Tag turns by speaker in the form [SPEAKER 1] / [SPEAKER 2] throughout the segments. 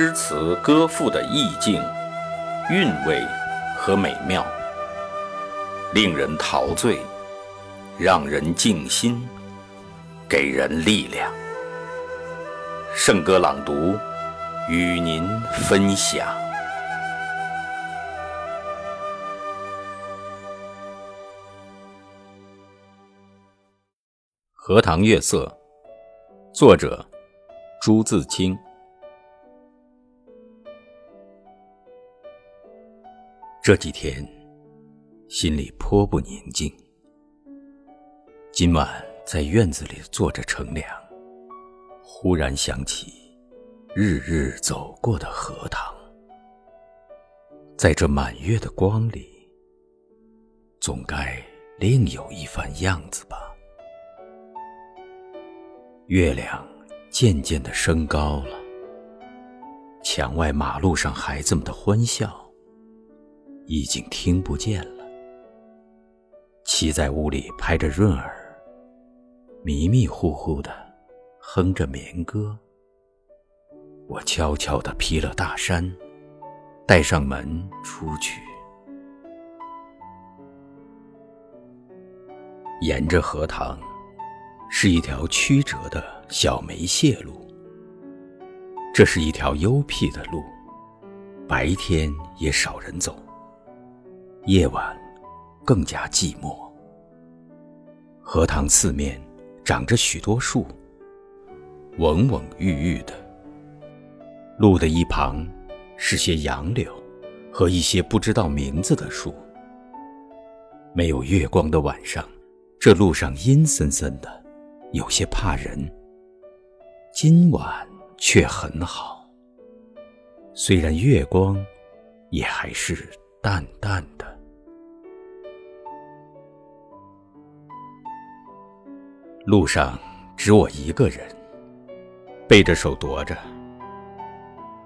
[SPEAKER 1] 诗词歌赋的意境、韵味和美妙，令人陶醉，让人静心，给人力量。圣歌朗读，与您分享。《荷塘月色》，作者朱自清。这几天心里颇不宁静。今晚在院子里坐着乘凉，忽然想起日日走过的荷塘，在这满月的光里，总该另有一番样子吧。月亮渐渐的升高了，墙外马路上孩子们的欢笑已经听不见了。妻在屋里拍着闰儿，迷迷糊糊的哼着眠歌。我悄悄的披了大衫，带上门出去，沿着荷塘。是一条曲折的小梅屑路。这是一条幽僻的路，白天也少人走，夜晚更加寂寞。荷塘四面长着许多树，蓊蓊郁郁的。路的一旁是些杨柳和一些不知道名字的树。没有月光的晚上，这路上阴森森的。有些怕人，今晚却很好。虽然月光，也还是淡淡的。路上只我一个人，背着手踱着。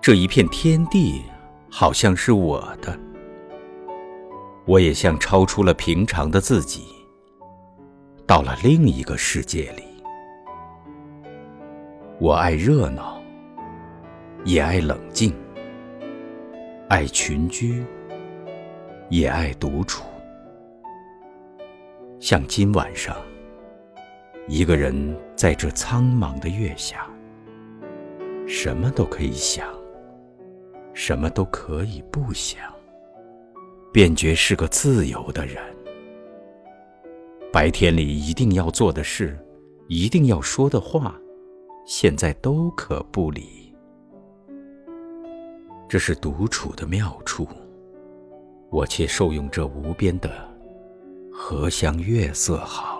[SPEAKER 1] 这一片天地好像是我的，我也像超出了平常的自己，到了另一个世界里。我爱热闹，也爱冷静；爱群居，也爱独处。像今晚上，一个人在这苍茫的月下，什么都可以想，什么都可以不想，便觉是个自由的人。白天里一定要做的事，一定要说的话。现在都可不理，这是独处的妙处。我且受用这无边的荷香月色好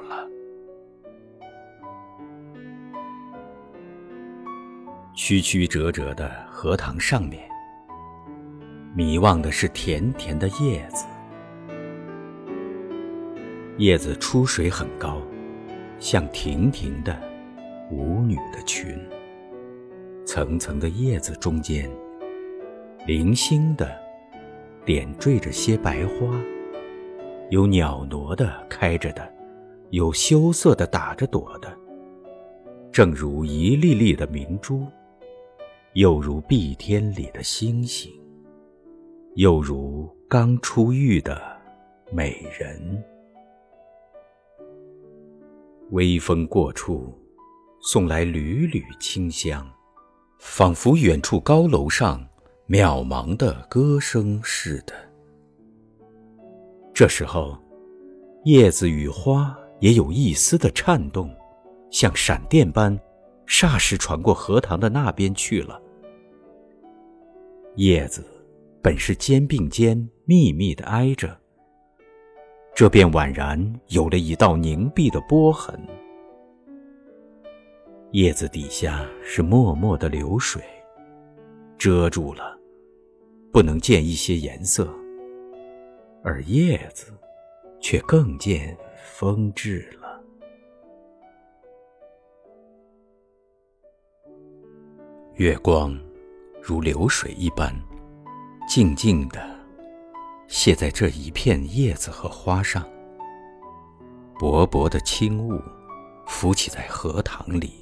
[SPEAKER 1] 曲曲折折的荷塘上面，迷望的是甜甜的叶子，叶子出水很高，像亭亭的。舞女的裙，层层的叶子中间，零星的点缀着些白花，有袅娜的开着的，有羞涩的打着朵的，正如一粒粒的明珠，又如碧天里的星星，又如刚出浴的美人。微风过处。送来缕缕清香，仿佛远处高楼上渺茫的歌声似的。这时候，叶子与花也有一丝的颤动，像闪电般，霎时传过荷塘的那边去了。叶子本是肩并肩密密的挨着，这便宛然有了一道凝碧的波痕。叶子底下是脉脉的流水，遮住了，不能见一些颜色；而叶子却更见风致了。月光如流水一般，静静的泻在这一片叶子和花上，薄薄的轻雾浮起在荷塘里。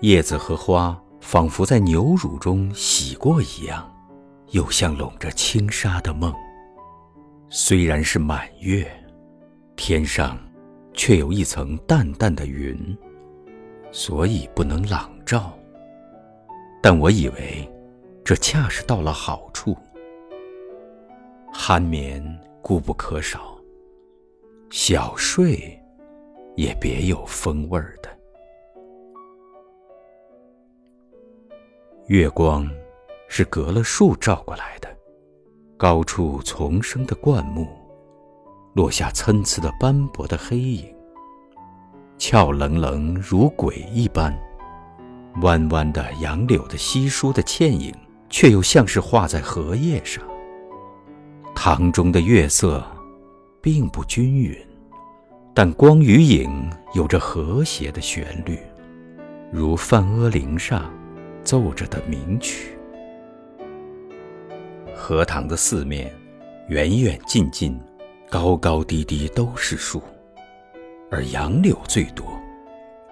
[SPEAKER 1] 叶子和花仿佛在牛乳中洗过一样，又像笼着轻纱的梦。虽然是满月，天上却有一层淡淡的云，所以不能朗照。但我以为，这恰是到了好处。酣眠固不可少，小睡也别有风味儿的。月光是隔了树照过来的，高处丛生的灌木，落下参差的斑驳的黑影，俏冷冷如鬼一般。弯弯的杨柳的稀疏的倩影，却又像是画在荷叶上。塘中的月色并不均匀，但光与影有着和谐的旋律，如梵阿玲上奏着的名曲。荷塘的四面，远远近近，高高低低都是树，而杨柳最多。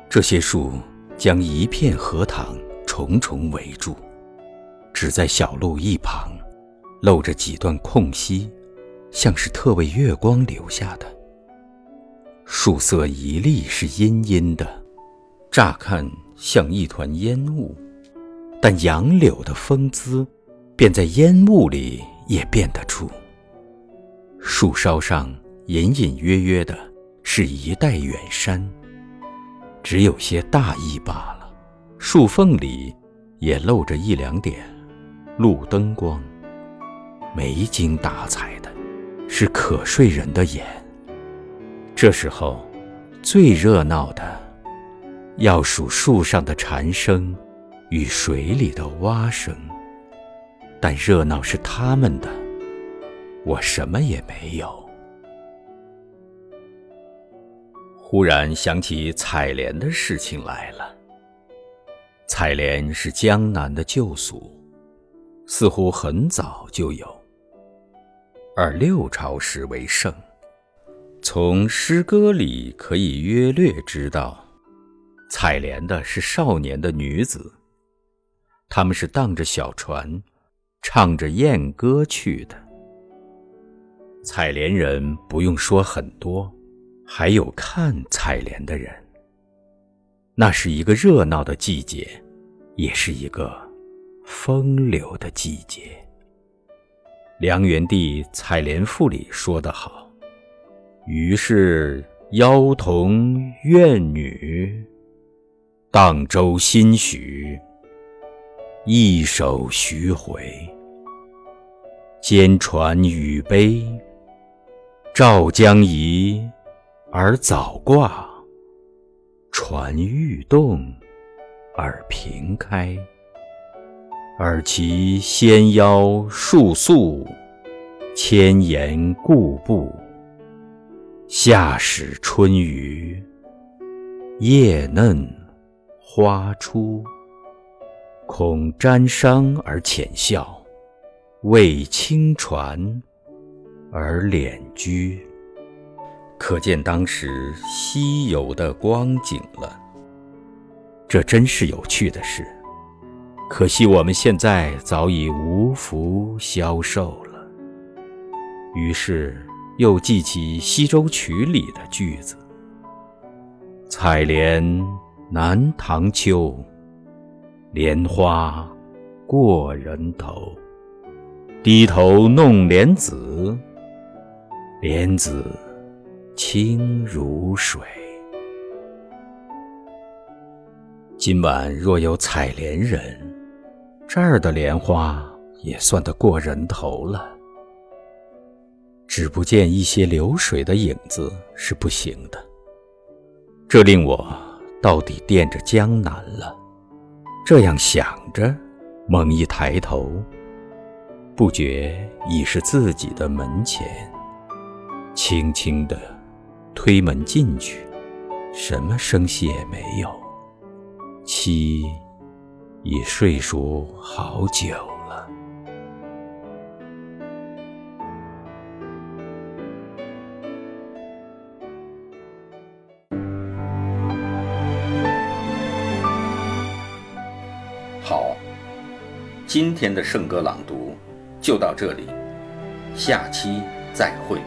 [SPEAKER 1] 这些树将一片荷塘重重围住，只在小路一旁。露着几段空隙，像是特为月光留下的。树色一粒是阴阴的，乍看像一团烟雾，但杨柳的风姿，便在烟雾里也辨得出。树梢上隐隐约约的是一带远山，只有些大意罢了。树缝里也露着一两点路灯光。没精打采的，是可睡人的眼。这时候，最热闹的，要数树上的蝉声与水里的蛙声。但热闹是他们的，我什么也没有。忽然想起采莲的事情来了。采莲是江南的旧俗，似乎很早就有。而六朝时为盛，从诗歌里可以约略知道，采莲的是少年的女子，他们是荡着小船，唱着艳歌去的。采莲人不用说很多，还有看采莲的人。那是一个热闹的季节，也是一个风流的季节。梁元帝《采莲赋》里说得好：“于是妖童怨女，荡舟心许，一首徐回。兼传语悲，照将移而早挂，船欲动而平开。”尔其纤腰束素，千岩固步。夏始春余，叶嫩花初。恐沾裳而浅笑，为轻船而敛居。可见当时西游的光景了。这真是有趣的事。可惜我们现在早已无福消受了。于是又记起《西洲曲》里的句子：“采莲南塘秋，莲花过人头。低头弄莲子，莲子清如水。”今晚若有采莲人，这儿的莲花也算得过人头了，只不见一些流水的影子是不行的。这令我到底惦着江南了。这样想着，猛一抬头，不觉已是自己的门前。轻轻的推门进去，什么声息也没有。妻。已睡熟好久了。好今天的圣歌朗读就到这里，下期再会。